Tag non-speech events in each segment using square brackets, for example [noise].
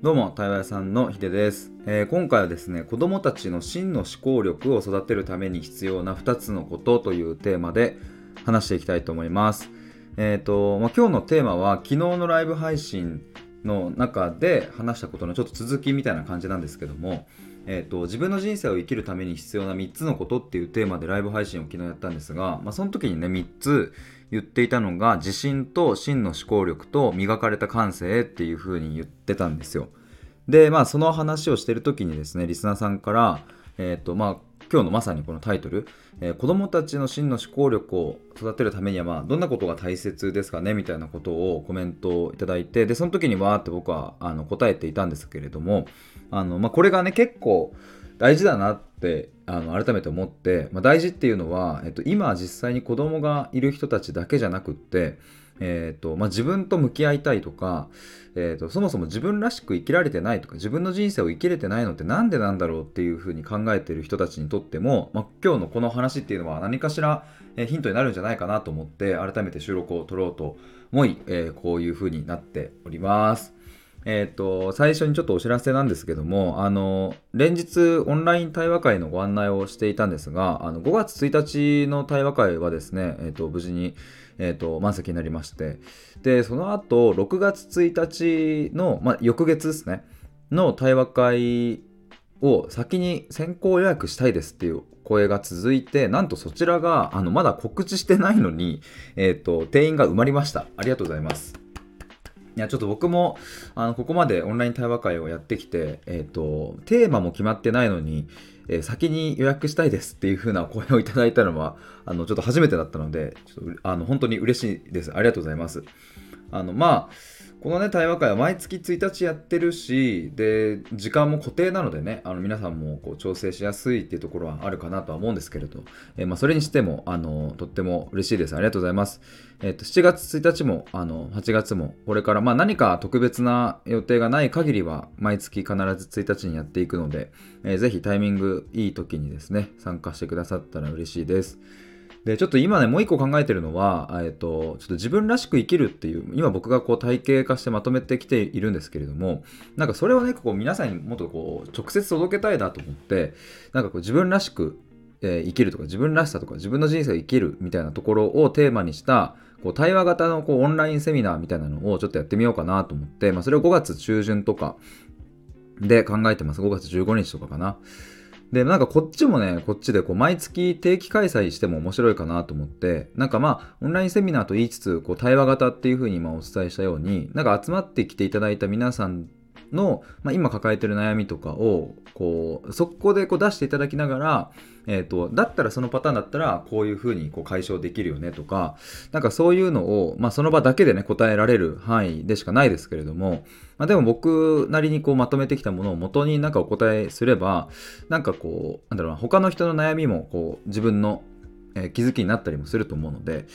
どうも、対話屋さんのヒデです、えー、今回はですね、子供たちの真の思考力を育てるために必要な2つのことというテーマで話していきたいと思います。えっ、ー、と、まあ、今日のテーマは昨日のライブ配信の中で話したことのちょっと続きみたいな感じなんですけども、えーと、自分の人生を生きるために必要な3つのことっていうテーマでライブ配信を昨日やったんですが、まあ、その時にね3つ言っていたのが自信と真の思考力と磨かれた感性っていう風に言ってたんですよ。で、まあその話をしてる時にですね、リスナーさんから、えっ、ー、と、まあ今日のまさにこのタイトル、えー、子供たちの真の思考力を育てるためには、まあ、どんなことが大切ですかねみたいなことをコメントをいただいて、で、その時にわーって僕はあの答えていたんですけれども、あの、まあ、これがね、結構大事だなってあの改めて思って、まあ、大事っていうのは、えっと、今実際に子供がいる人たちだけじゃなくって、えーとまあ、自分と向き合いたいとか、えーと、そもそも自分らしく生きられてないとか自分の人生を生きれてないのって何でなんだろうっていうふうに考えてる人たちにとっても、まあ、今日のこの話っていうのは何かしら、えヒントになるんじゃないかなと思って改めて収録を取ろうと思い、えー、こういうふうになっております。え、ー、と、最初にちょっとお知らせなんですけども、あの、連日オンライン対話会のご案内をしていたんですが、あの5月1日の対話会はですね、え、ー、と、無事に、えーと、満席になりまして。でその後6月1日の、まあ、翌月ですね。の対話会を先に先行予約したいですっていう声が続いてなんとそちらがあのまだ告知してないのに、えーと、定員が埋まりました。ありがとうございます。いやちょっと僕もあのここまでオンライン対話会をやってきて、えーとテーマも決まってないのにえー、先に予約したいですっていう風な声をいただいたのは、あの、ちょっと初めてだったので、ちょっとあの本当に嬉しいです。ありがとうございます。あの、まあ、このね、対話会は毎月1日やってるし、で、時間も固定なのでね、あの皆さんもこう調整しやすいっていうところはあるかなとは思うんですけれど、えー、まあ、それにしても、あの、とっても嬉しいです。ありがとうございます。えっ、ー、と、7月1日も、あの、8月も、これから、まあ、何か特別な予定がない限りは、毎月必ず1日にやっていくので、えー、ぜひタイミングいい時にですね、参加してくださったら嬉しいです。で、ちょっと今ね、もう一個考えてるのは、えっと、ちょっと自分らしく生きるっていう、今僕がこう体系化してまとめてきているんですけれども、なんかそれをね、こう皆さんにもっとこう、直接届けたいなと思って、なんかこう自分らしく、えー、生きるとか、自分らしさとか、自分の人生を生きるみたいなところをテーマにした、こう対話型のこうオンラインセミナーみたいなのをちょっとやってみようかなと思って、まあ、それを5月中旬とかで考えてます。5月15日とかかな。で、なんかこっちもね、こっちでこう毎月定期開催しても面白いかなと思って、なんかまあ、オンラインセミナーと言いつつ、こう対話型っていうふうに今お伝えしたように、なんか集まってきていただいた皆さんの、まあ、今抱えてる悩みとかをこうそこでこう出していただきながら、えーと、だったらそのパターンだったらこういうふうにこう解消できるよねとかなんかそういうのを、まあ、その場だけでね答えられる範囲でしかないですけれども、まあ、でも僕なりにこうまとめてきたものを元になんかお答えすればなんかこうなんだろうな他の人の悩みもこう自分の、え、気づきになったりもすると思うので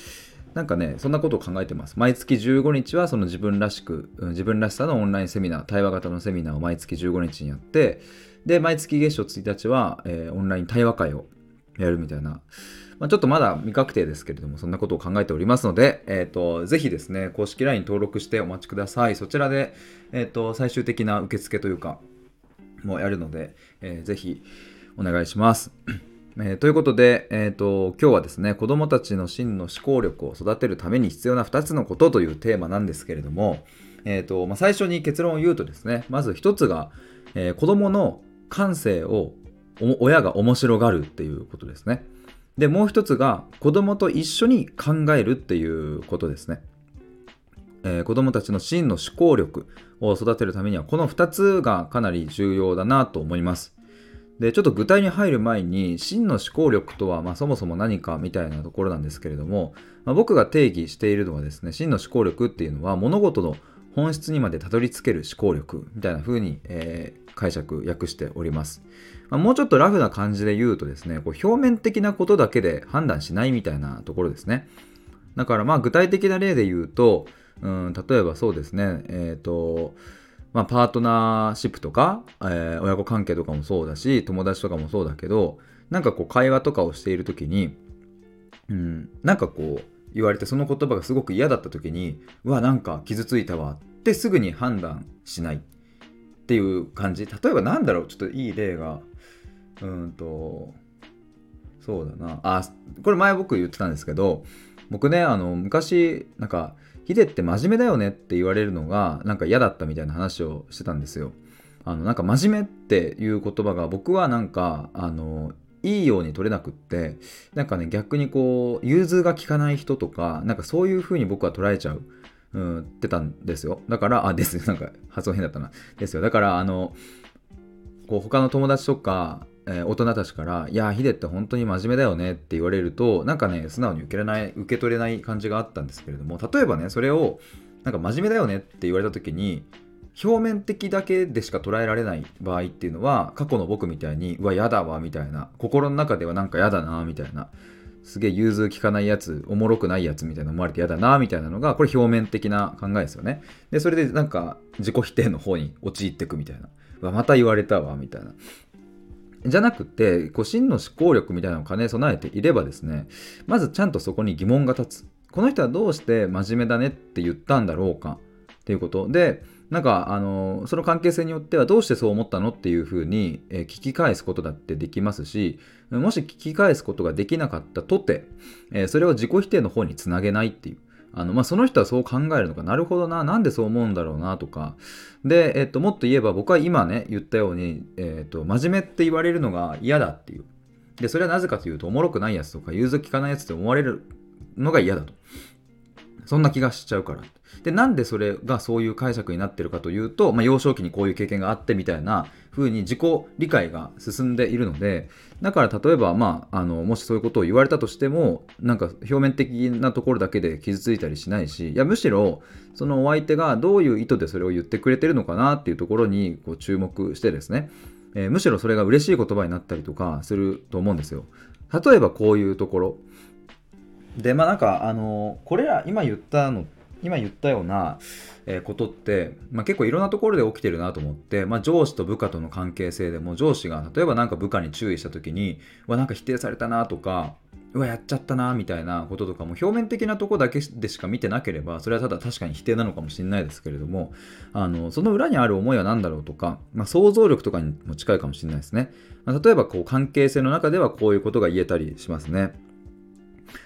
なんかね、そんなことを考えてます。毎月15日はその自分らしく、自分らしさのオンラインセミナー、対話型のセミナーを毎月15日にやって、で、毎月月初1日は、えー、オンライン対話会をやるみたいな、まあ、ちょっとまだ未確定ですけれども、そんなことを考えておりますので、えっ、ー、と、ぜひですね、公式 LINE 登録してお待ちください。そちらで、えっ、ー、と、最終的な受付というか、もやるので、えー、ぜひお願いします。えー、ということで、えーと、今日はですね子どもたちの真の思考力を育てるために必要な2つのことというテーマなんですけれども、えーとまあ、最初に結論を言うとですねまず1つが、えー、子どもの感性を親が面白がるっていうことですね。でもう1つが子どもと一緒に考えるっていうことですね、えー、子どもたちの真の思考力を育てるためにはこの2つがかなり重要だなと思います。で、ちょっと具体に入る前に、真の思考力とは、まあ、そもそも何かみたいなところなんですけれども、まあ、僕が定義しているのはですね、真の思考力っていうのは、物事の本質にまでたどり着ける思考力みたいな風に、えー、解釈、訳しております。まあ、もうちょっとラフな感じで言うとですね、こう表面的なことだけで判断しないみたいなところですね。だからまあ具体的な例で言うと、うん、例えばそうですね、えっ、ー、と、まあ、パートナーシップとか、えー、親子関係とかもそうだし、友達とかもそうだけど、なんかこう会話とかをしている時に、うん、なんかこう言われてその言葉がすごく嫌だった時に、うわ、なんか傷ついたわってすぐに判断しない。っていう感じ例えばなんだろうちょっといい例がうんとそうだなあこれ前僕言ってたんですけど僕ねあの昔なんかヒデって真面目だよねって言われるのがなんか嫌だったみたいな話をしてたんですよあのなんか真面目っていう言葉が僕はなんかあのいいように取れなくってなんかね逆にこう融通が利かない人とかなんかそういう風に僕は捉えちゃううん、ってたんですよ。だから、あ、ですなんか発音変だったな。ですよ。だから、あの、こう他の友達とか、えー、大人たちから「いやヒデって本当に真面目だよね」って言われるとなんかね素直に受けれない受け取れない感じがあったんですけれども例えばねそれをなんか真面目だよねって言われた時に表面的だけでしか捉えられない場合っていうのは過去の僕みたいに「うわやだわ」みたいな心の中ではなんかやだなみたいなすげえ融通きかないやつおもろくないやつみたいな思われて嫌だなみたいなのがこれ表面的な考えですよね。でそれでなんか自己否定の方に陥ってくみたいな。うわまた言われたわみたいな。じゃなくてこう真の思考力みたいなのを兼ね備えていればですねまずちゃんとそこに疑問が立つ。この人はどうして真面目だねって言ったんだろうかっていうこと。でなんかあのその関係性によってはどうしてそう思ったのっていうふうに、え聞き返すことだってできますしもし聞き返すことができなかったとて、えそれを自己否定の方につなげないっていう。あのまあ、その人はそう考えるのか。なるほどな。なんでそう思うんだろうなとか。で、えっと、もっと言えば僕は今ね言ったように、えっと、真面目って言われるのが嫌だっていう。でそれはなぜかというとおもろくないやつとか融通きかないやつって思われるのが嫌だと。そんな気がしちゃうから。でなんでそれがそういう解釈になってるかというと、まあ、幼少期にこういう経験があってみたいな風に自己理解が進んでいるのでだから例えば、まあ、あのもしそういうことを言われたとしてもなんか表面的なところだけで傷ついたりしないしいやむしろそのお相手がどういう意図でそれを言ってくれてるのかなっていうところにこう注目してですね、えー、むしろそれが嬉しい言葉になったりとかすると思うんですよ。例えばこういうところでまあなんかあのこれら今言ったの今言ったようなことって、まあ、結構いろんなところで起きてるなと思って、まあ、上司と部下との関係性でも上司が例えば何か部下に注意した時にうわなんか否定されたなとかうわやっちゃったなみたいなこととかも表面的なとこだけでしか見てなければそれはただ確かに否定なのかもしれないですけれどもあのその裏にある思いは何だろうとか、まあ、想像力とかにも近いかもしれないですね、まあ、例えばこう関係性の中ではこういうことが言えたりしますね。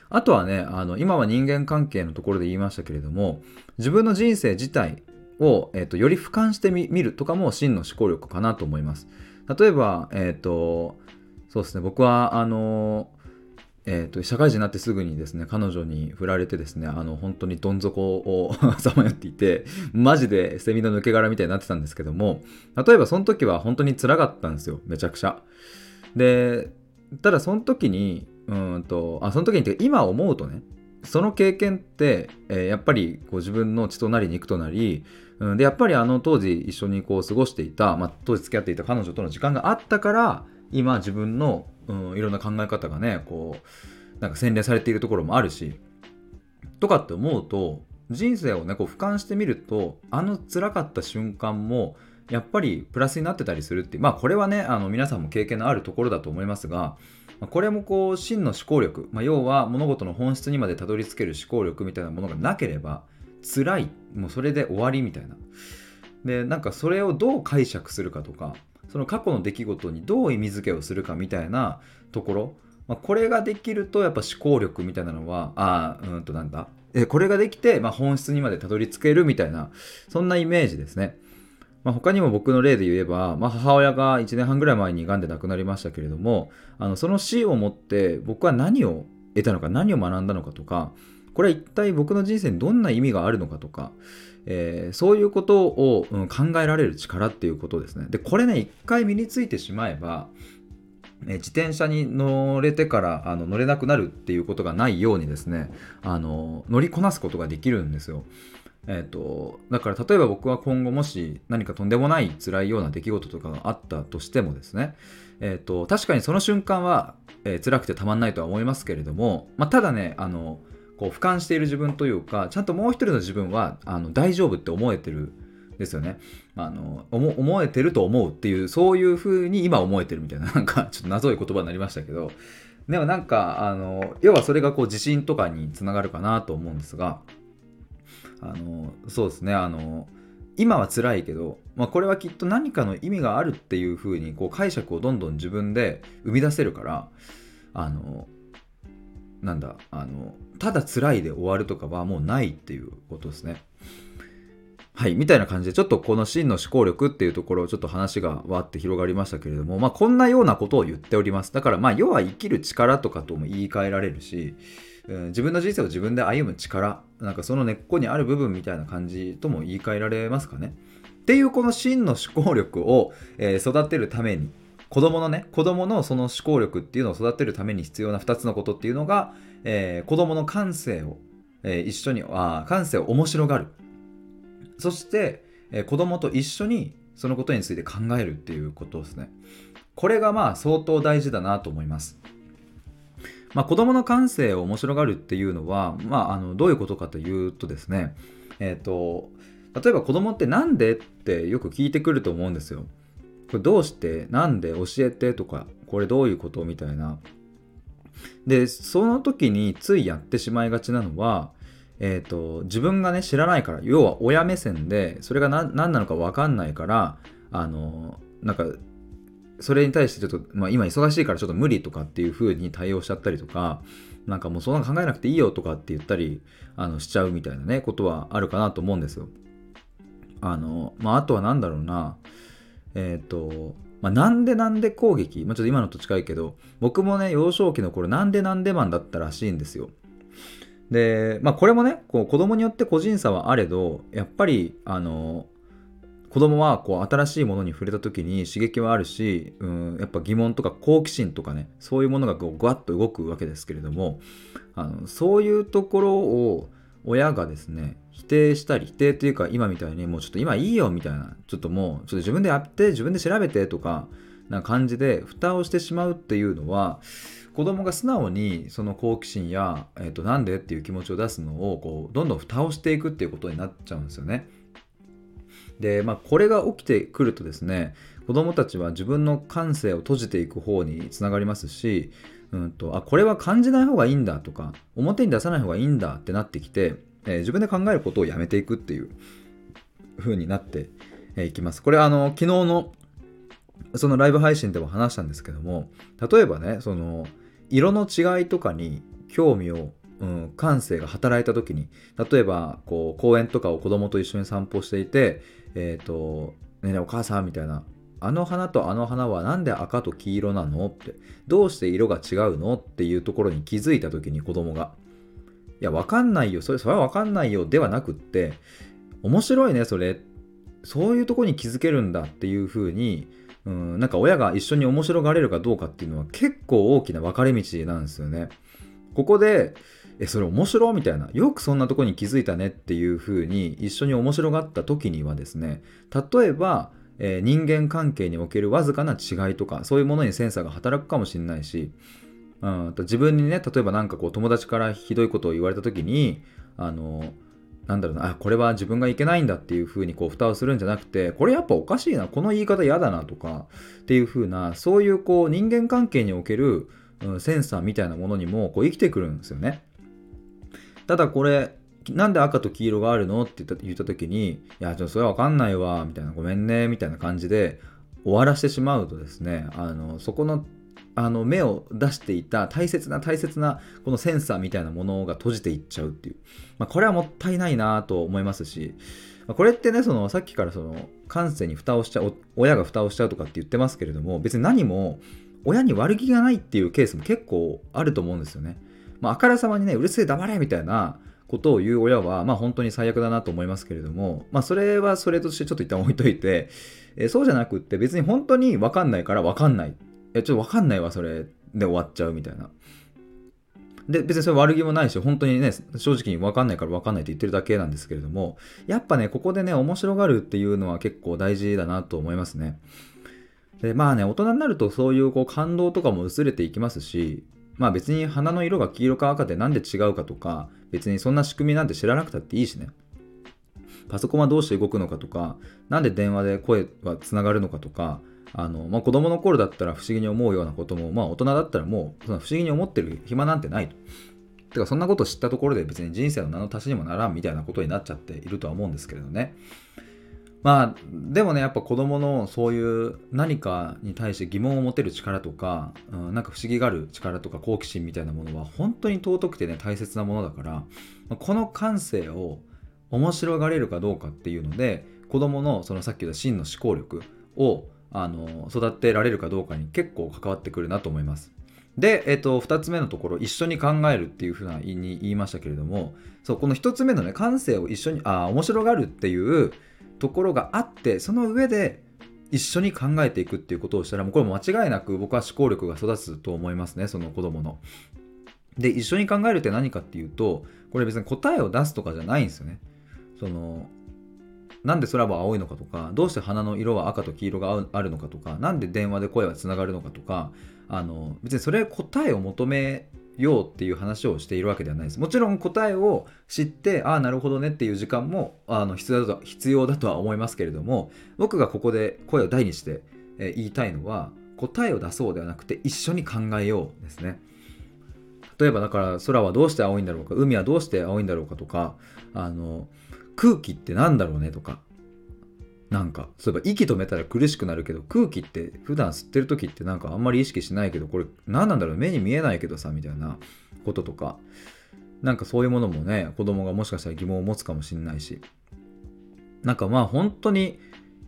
あとはね、あの今は人間関係のところで言いましたけれども、自分の人生自体を、えーと、より俯瞰してみるとかも真の思考力かなと思います。例えば、えっ、ー、と、そうですね、僕は、あの、えーと、社会人になってすぐにですね彼女に振られてですねあの本当にどん底を [laughs] さまよっていてマジでセミの抜け殻みたいになってたんですけども例えばその時は本当につらかったんですよめちゃくちゃでただその時にうんとあその時にて今思うとねその経験って、えー、やっぱりこう自分の血となり肉となり、うん、でやっぱりあの当時一緒にこう過ごしていた、まあ、当時付き合っていた彼女との時間があったから今自分の、うん、いろんな考え方がねこうなんか洗練されているところもあるしとかって思うと人生をねこう俯瞰してみるとあの辛かった瞬間もやっぱりプラスになってたりするってまあこれはねあの皆さんも経験のあるところだと思いますがこれもこう真の思考力、まあ、要は物事の本質にまでたどり着ける思考力みたいなものがなければ辛い。もうそれで終わりみたいな。でなんかそれをどう解釈するかとかその過去の出来事にどう意味付けをするかみたいなところ、まあ、これができるとやっぱ思考力みたいなのはああうんとなんだ。えこれができて、まあ、本質にまでたどり着けるみたいなそんなイメージですね。まあ、他にも僕の例で言えば、まあ、母親が1年半ぐらい前に癌で亡くなりましたけれどもあのその死をもって僕は何を得たのか何を学んだのかとかこれは一体僕の人生にどんな意味があるのかとか、えー、そういうことを、うん、考えられる力っていうことですね。でこれね一回身についてしまえば自転車に乗れてからあの乗れなくなるっていうことがないようにですねあの乗りこなすことができるんですよ。えーと、だから例えば僕は今後もし何かとんでもない辛いような出来事とかがあったとしてもですね、えーと、確かにその瞬間は、えー、辛くてたまんないとは思いますけれども、まあ、ただねあのこう俯瞰している自分というかちゃんともう一人の自分はあの大丈夫って思えてるですよね。あの思えてると思うっていうそういう風に今思えてるみたいな [laughs] なんかちょっと謎い言葉になりましたけどでもなんかあの要はそれがこう自信とかにつながるかなと思うんですがあのそうですねあの今は辛いけど、まあ、これはきっと何かの意味があるっていう風にこう解釈をどんどん自分で生み出せるからあのなんだあのただ辛いで終わるとかはもうないっていうことですね。はい、みたいな感じで、ちょっとこの真の思考力っていうところをちょっと話がわって広がりましたけれども、まあこんなようなことを言っております。だからまあ要は生きる力とかとも言い換えられるし、うん、自分の人生を自分で歩む力、なんかその根っこにある部分みたいな感じとも言い換えられますかね。っていうこの真の思考力を、えー、育てるために、子供のね、子供のその思考力っていうのを育てるために必要な2つのことっていうのが、えー、子供の感性を、えー、一緒に、あ感性を面白がる。そして、えー、子供と一緒にそのことについて考えるっていうことですね。これがまあ相当大事だなと思います。まあ、子供の感性を面白がるっていうのは、まあ、あのどういうことかというとですね、えっ、ー、と、例えば子供ってなんでってよく聞いてくると思うんですよ。これどうしてなんで教えてとか、これどういうことみたいな。で、その時についやってしまいがちなのは、えーと、自分がね知らないから要は親目線でそれが何なのか分かんないからあのなんかそれに対してちょっと、まあ、今忙しいからちょっと無理とかっていう風に対応しちゃったりとかなんかもうそんな考えなくていいよとかって言ったりあのしちゃうみたいなねことはあるかなと思うんですよ。あのまああとは何だろうなえっ、ー、とまあ、なんでなんで攻撃、まあ、ちょっと今のと近いけど僕もね幼少期の頃なんでなんでマンだったらしいんですよ。で、まあ、これもね、こう子供によって個人差はあれど、やっぱり、あの、子供はこう新しいものに触れた時に刺激はあるし、うん、やっぱ疑問とか好奇心とかねそういうものがこうグワッと動くわけですけれどもあのそういうところを親がですね否定したり否定というか今みたいにもうちょっと今いいよみたいなちょっともうちょっと自分でやって自分で調べてとかな感じで蓋をしてしまうっていうのは子供が素直にその好奇心や、えー、となんでっていう気持ちを出すのをこうどんどん蓋をしていくっていうことになっちゃうんですよね。で、まあ、これが起きてくるとですね子供たちは自分の感性を閉じていく方につながりますし、うんと、あこれは感じない方がいいんだとか表に出さない方がいいんだってなってきて、えー、自分で考えることをやめていくっていう風になっていきます。これあの昨日のそのライブ配信でも話したんですけども例えばねその色の違いとかに興味を、うん、感性が働いた時に例えばこう公園とかを子供と一緒に散歩していてえっ、ー、とねえお母さんみたいなあの花とあの花は何で赤と黄色なのってどうして色が違うのっていうところに気づいた時に子供が。いやわかんないよ。それそれはわかんないよではなくって面白いねそれ。そういうとこに気づけるんだっていうふうにうん、なんか親が一緒に面白がれるかどうかっていうのは結構大きな分かれ道なんですよね。ここで、え、それ面白みたいな。よくそんなとこに気づいたねっていう風に一緒に面白がった時にはですね、例えば、えー、人間関係におけるわずかな違いとか、そういうものにセンサーが働くかもしれないし、うん、自分にね、例えば何かこう友達からひどいことを言われた時に、あの、なんだろうな、あ、これは自分がいけないんだっていうふうにこう蓋をするんじゃなくて、これやっぱおかしいな、この言い方嫌だなとかっていうふうな、そういうこう人間関係における、うん、センサーみたいなものにもこう生きてくるんですよね。ただこれ、なんで赤と黄色があるのって言った時に、いや、ちょっとそれはわかんないわ、みたいな、ごめんね、みたいな感じで終わらせてしまうとですね、あの、そこのあの目を出していた大切な大切なこのセンサーみたいなものが閉じていっちゃうっていう、まあ、これはもったいないなと思いますし、ま、これってねそのさっきからその感性に蓋をしちゃう親が蓋をしちゃうとかって言ってますけれども別に何も親に悪気がないっていうケースも結構あると思うんですよね。まあ、あからさまにねうるせえ黙れみたいなことを言う親は、まあ、本当に最悪だなと思いますけれども、まあ、それはそれとしてちょっと一旦置いといて、えそうじゃなくって別に本当に分かんないから分かんないや、ちょっとわかんないわ、それで終わっちゃうみたいな。で、別にそれ悪気もないし、本当にね、正直に分かんないから分かんないって言ってるだけなんですけれども、やっぱね、ここでね、面白がるっていうのは結構大事だなと思いますね。で、まあね、大人になるとそういうこう感動とかも薄れていきますし、まあ別に花の色が黄色か赤でなんで違うかとか、別にそんな仕組みなんて知らなくたっていいしね。パソコンはどうして動くのかとか、なんで電話で声はつながるのかとか、あの、まあ、子供の頃だったら不思議に思うようなことも、まあ、大人だったらもう、その不思議に思ってる暇なんてないと。てか、そんなこと知ったところで別に人生の名の足しにもならんみたいなことになっちゃっているとは思うんですけれどね。まあでもねやっぱ子供のそういう何かに対して疑問を持てる力とか、うん、なんか不思議がある力とか好奇心みたいなものは本当に尊くてね大切なものだからこの感性を面白がれるかどうかっていうので子供のそのさっき言った真の思考力をあの育てられるかどうかに結構関わってくるなと思います。で、えっと、2つ目のところ一緒に考えるっていうふうな言いましたけれどもそうこの1つ目のね感性を一緒にあ面白がるっていうところがあってその上で一緒に考えていくっていうことをしたらもうこれ間違いなく僕は思考力が育つと思いますねその子供の。で一緒に考えるって何かっていうとこれ別に答えを出すとかじゃないんですよね。そのなんで空は青いのかとかどうして花の色は赤と黄色があるのかとか何で電話で声はつながるのかとかあの別にそれ答えを求めようっていう話をしているわけではないです。もちろん答えを知ってああなるほどねっていう時間もあの必要だと必要だとは思いますけれども僕がここで声を大にして、え言いたいのは答えを出そうではなくて一緒に考えようですね。例えばだから空はどうして青いんだろうか海はどうして青いんだろうかとかあの空気って何だろうねとかなんかそういえば息止めたら苦しくなるけど空気って普段吸ってる時ってなんかあんまり意識しないけどこれ何なんだろう目に見えないけどさみたいなこととか。なんかそういうものもね子供がもしかしたら疑問を持つかもしんないし。なんかまあ本当に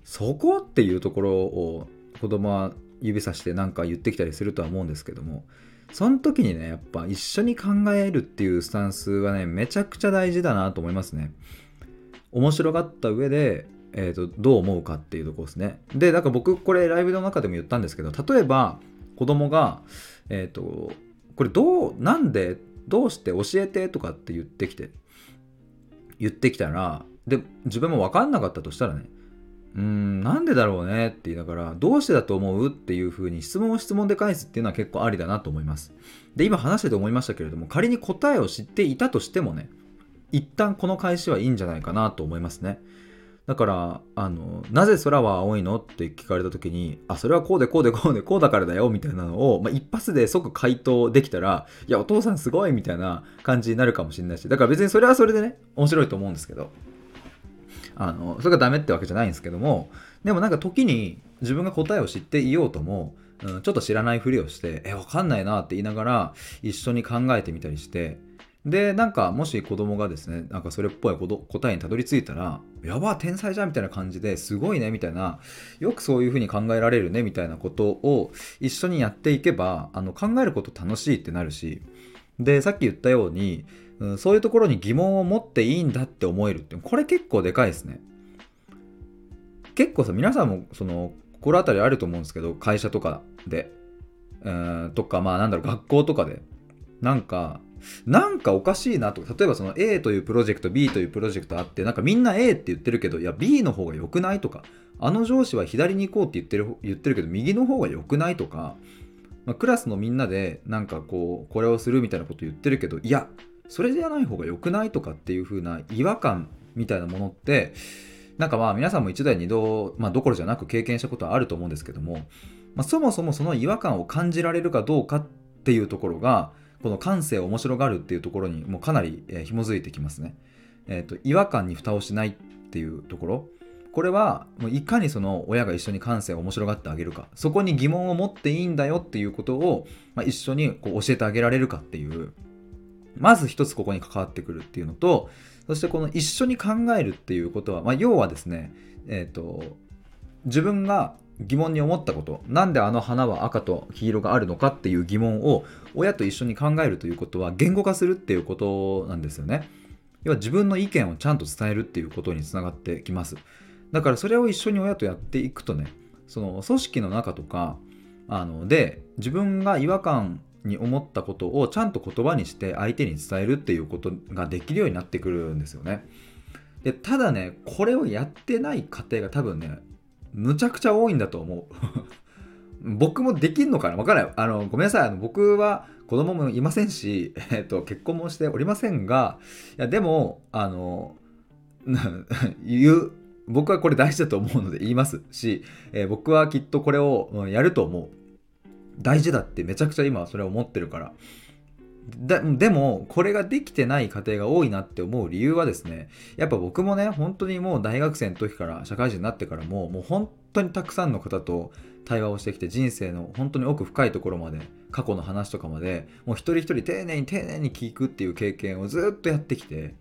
そこっていうところを子供は指さしてなんか言ってきたりするとは思うんですけどもその時にねやっぱ一緒に考えるっていうスタンスはねめちゃくちゃ大事だなと思いますね。面白がった上でえーと、どう思うかっていうとこですね。で、なんか僕これライブの中でも言ったんですけど、例えば子供が、えっ、ー、と、これどう、なんで、どうして教えてとかって言ってきて、言ってきたら、で、自分も分かんなかったとしたらね、うーん、なんでだろうねって言いながら、どうしてだと思うっていうふうに質問を質問で返すっていうのは結構ありだなと思います。で、今話してて思いましたけれども、仮に答えを知っていたとしてもね、一旦この返しはいいんじゃないかなと思いますね。だからあのなぜ空は青いの？って聞かれた時にあそれはこうでこうでこうでこうだからだよみたいなのを、まあ、一発で即回答できたらいやお父さんすごいみたいな感じになるかもしれないしだから別にそれはそれでね面白いと思うんですけどあのそれがダメってわけじゃないんですけどもでもなんか時に自分が答えを知っていようとも、うん、ちょっと知らないふりをしてえわかんないなって言いながら一緒に考えてみたりしてでなんかもし子供がですねなんかそれっぽい答えにたどり着いたらやば天才じゃんみたいな感じですごいねみたいなよくそういうふうに考えられるねみたいなことを一緒にやっていけばあの考えること楽しいってなるしでさっき言ったように、うん、そういうところに疑問を持っていいんだって思えるってこれ結構でかいですね。結構さ皆さんもその心当たりあると思うんですけど会社とかで、えー、とかまあなんだろう学校とかでなんかなんかおかしいなと。か例えばその A というプロジェクト B というプロジェクトあってなんかみんな A って言ってるけどいや B の方が良くないとかあの上司は左に行こうって言ってる言ってるけど右の方が良くないとか、まあ、クラスのみんなでなんかこうこれをするみたいなこと言ってるけどいやそれじゃない方が良くないとかっていう風な違和感みたいなものってなんかまあ皆さんも一度や二度、まあ、どころじゃなく経験したことはあると思うんですけども、まあ、そもそもその違和感を感じられるかどうかっていうところがこの感性を面白がるっていうところにもうかなり、えー、紐づいてきますね。えーと、違和感に蓋をしないっていうところ。これはもういかにその親が一緒に感性を面白がってあげるか。そこに疑問を持っていいんだよっていうことを、まあ、一緒にこう教えてあげられるかっていう。まず一つここに関わってくるっていうのとそしてこの一緒に考えるっていうことは、まあ、要はですね、えーと自分が疑問に思ったことなんであの花は赤と黄色があるのかっていう疑問を親と一緒に考えるということは言語化するっていうことなんですよね。要は自分の意見をちゃんと伝えるっていうことにつながってきます。だからそれを一緒に親とやっていくとねその組織の中とかあので自分が違和感に思ったことをちゃんと言葉にして相手に伝えるっていうことができるようになってくるんですよね。でただねこれをやってない家庭が多分ねむちゃくちゃ多いんだと思う [laughs] 僕もできんのかな？わからない。あの、ごめんなさい。あの、僕は子供もいませんし、[laughs] えっ、と、結婚もしておりませんが、いや、でも、あの、[laughs] 言う、僕はこれ大事だと思うので言いますし、えー、僕はきっとこれをやると思う。大事だってめちゃくちゃ今それを思ってるから。でもこれができてない家庭が多いなって思う理由はですねやっぱ僕もね本当にもう大学生の時から社会人になってからももう本当にたくさんの方と対話をしてきて人生の本当に奥深いところまで過去の話とかまでもう一人一人丁寧に丁寧に聞くっていう経験をずっとやってきて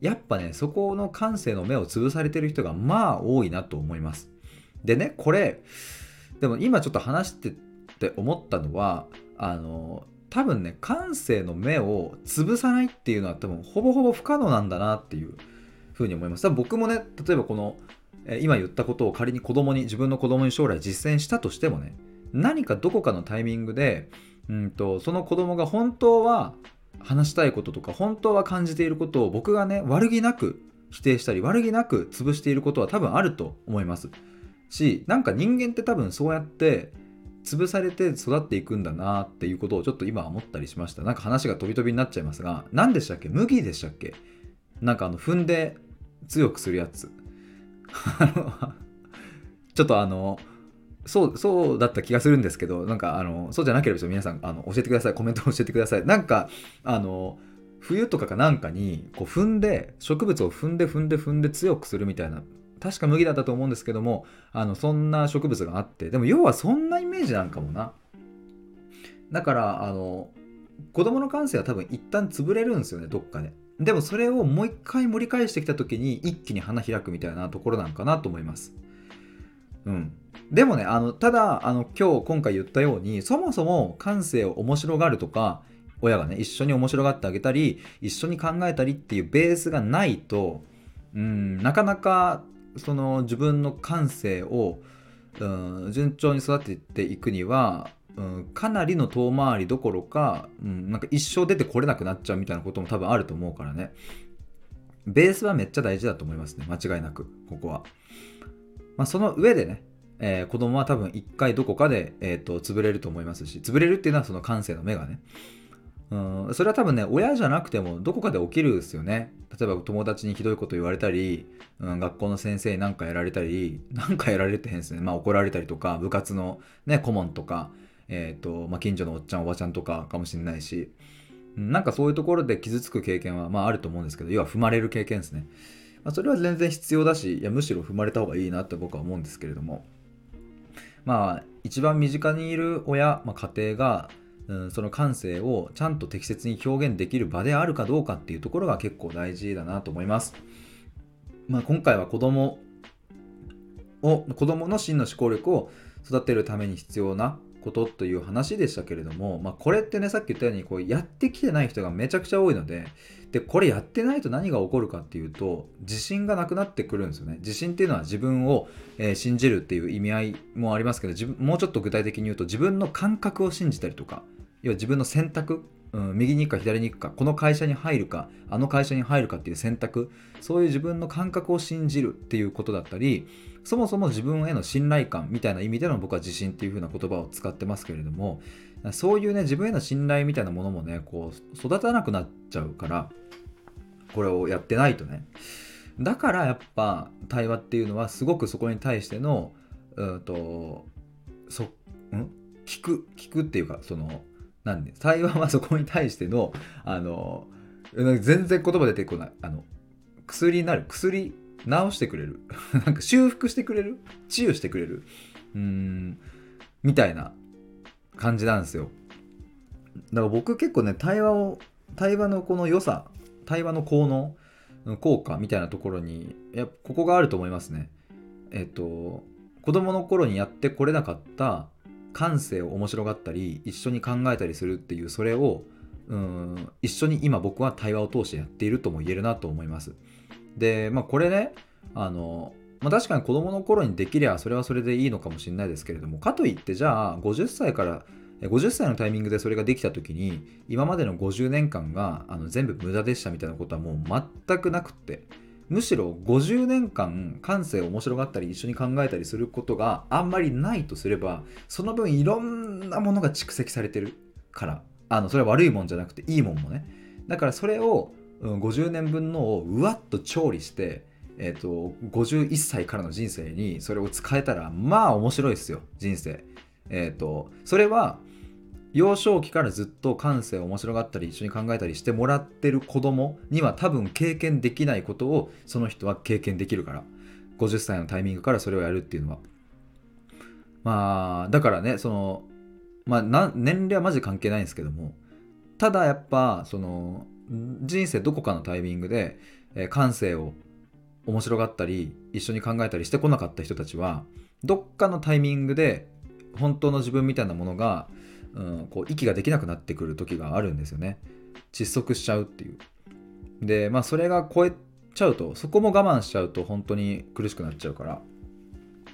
やっぱねそこの感性の目を潰されてる人がまあ多いなと思います。でねこれでも今ちょっと話してって思ったのはあの多分ね感性の目を潰さないっていうのは多分ほぼほぼ不可能なんだなっていうふうに思います。多分僕もね例えばこの今言ったことを仮に子供に自分の子供に将来実践したとしてもね何かどこかのタイミングでうんとその子供が本当は話したいこととか本当は感じていることを僕がね悪気なく否定したり悪気なく潰していることは多分あると思います。しなんか人間って多分そうやって潰されて育っていくんだなっていうことをちょっと今思ったりしました。なんか話が飛び飛びになっちゃいますが何でしたっけ？麦でしたっけ？なんかあの踏んで強くするやつ。ちょっとあのそうそうだった気がするんですけどなんかあのそうじゃなければ皆さんあの教えてください。コメント教えてください。なんかあの冬とかかなんかにこう踏んで植物を踏んで踏んで踏んで強くするみたいな確か麦だったと思うんですけどもあのそんな植物があってでも要はそんなイメージなんかもな。だからあの子供の感性は多分一旦潰れるんですよねどっかで。でもそれをもう一回盛り返してきた時に一気に花開くみたいなところなんかなと思います。うん。でもねあのただあの今日今回言ったようにそもそも感性を面白がるとか親がね一緒に面白がってあげたり一緒に考えたりっていうベースがないとうんなかなかその自分の感性を、うん、順調に育てていくには、うん、かなりの遠回りどころか、うん、なんか一生出てこれなくなっちゃうみたいなことも多分あると思うからね。ベースはめっちゃ大事だと思いますね。間違いなく。ここは、まあ、その上でねえー、子供は多分一回どこかで、えーと、潰れると思いますし潰れるっていうのはその感性の目がね。うん。それは多分ね親じゃなくてもどこかで起きるんですよね。例えば友達にひどいこと言われたり、うん、学校の先生に何かやられたり何かやられてへんですね。まあ怒られたりとか部活のね顧問とかえっ、ー、と、まあ、近所のおっちゃんおばちゃんとかかもしれないし。うんなんかそういうところで傷つく経験はまああると思うんですけど要は踏まれる経験ですね、まあ、それは全然必要だしいやむしろ踏まれた方がいいなって僕は思うんですけれども。まあ一番身近にいる親、まあ、家庭が、うん、その感性をちゃんと適切に表現できる場であるかどうかっていうところが結構大事だなと思います。まあ、今回は子供を子供の真の思考力を育てるために必要なことという話でしたけれども、まあ、これってねさっき言ったようにこうやってきてない人がめちゃくちゃ多いのででこれやってないと何が起こるかっていうと自信がなくなってくるんですよね。自信っていうのは自分を、えー、信じるっていう意味合いもありますけど自分もうちょっと具体的に言うと自分の感覚を信じたりとか要は自分の選択うん、右に行くか左に行くかこの会社に入るかあの会社に入るかっていう選択そういう自分の感覚を信じるっていうことだったりそもそも自分への信頼感みたいな意味での僕は自信っていう風な言葉を使ってますけれどもそういうね自分への信頼みたいなものもねこう育たなくなっちゃうからこれをやってないとね。だからやっぱ対話っていうのはすごくそこに対してのうんとそん？聞く聞くっていうかそのなんで対話はそこに対してのあの全然言葉出てこない。あの薬になる。薬治してくれる。[laughs] なんか修復してくれる。治癒してくれる。うんみたいな。感じなんですよ。だから僕結構ね対話を対話のこの良さ対話の効能効果みたいなところにやここがあると思いますね。えっと子供の頃にやってこれなかった感性を面白がったり一緒に考えたりするっていうそれをうん一緒に今僕は対話を通してやっているとも言えるなと思います。でまあこれねあの、まあ、確かに子供の頃にできりゃそれはそれでいいのかもしれないですけれどもかといってじゃあ50歳から50歳のタイミングでそれができた時に今までの50年間があの全部無駄でしたみたいなことはもう全くなくってむしろ50年間感性を面白がったり一緒に考えたりすることがあんまりないとすればその分いろんなものが蓄積されてるからあのそれは悪いもんじゃなくていいもんもね。だからそれを、50年分のをうわっと調理してえーと、51歳からの人生にそれを使えたらまあ面白いですよ人生。えーと、それは幼少期からずっと感性を面白がったり一緒に考えたりしてもらってる子供には多分経験できないことをその人は経験できるから。50歳のタイミングからそれをやるっていうのは。まあだからねそのまあ年齢はマジ関係ないんですけども。ただやっぱその人生どこかのタイミングで、感性を面白がったり一緒に考えたりしてこなかった人たちはどっかのタイミングで本当の自分みたいなものが、うん、こう息ができなくなってくる時があるんですよね。窒息しちゃうっていう。でまあそれが超えちゃうとそこも我慢しちゃうと本当に苦しくなっちゃうから。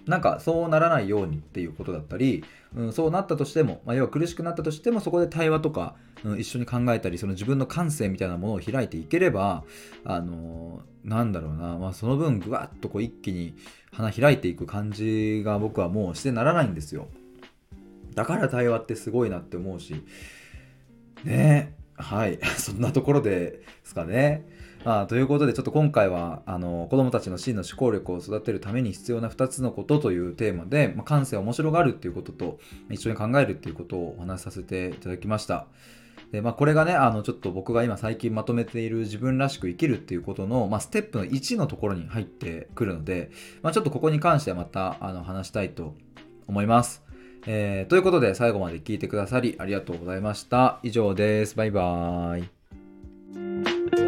なんかそうならないようにっていうことだったり、うん、そうなったとしても、まあ、要は苦しくなったとしてもそこで対話とか、うん、一緒に考えたりその自分の感性みたいなものを開いていければあのー、なんだろうな、まあ、その分ぐわっとこう一気に花開いていく感じが僕はもうしてならないんですよ。だから対話ってすごいなって思うしねはい。[laughs] そんなところですかね。あということでちょっと今回はあの子どもたちの真の思考力を育てるために必要な2つのことというテーマで、まあ、感性面白がるっていうことと一緒に考えるっていうことをお話しさせていただきました。でまあ、これがねあのちょっと僕が今最近まとめている自分らしく生きるっていうことの、まあ、ステップの1のところに入ってくるので、まあ、ちょっとここに関してはまたあの話したいと思います。えー、ということで最後まで聞いてくださりありがとうございました。以上です。バイバーイ。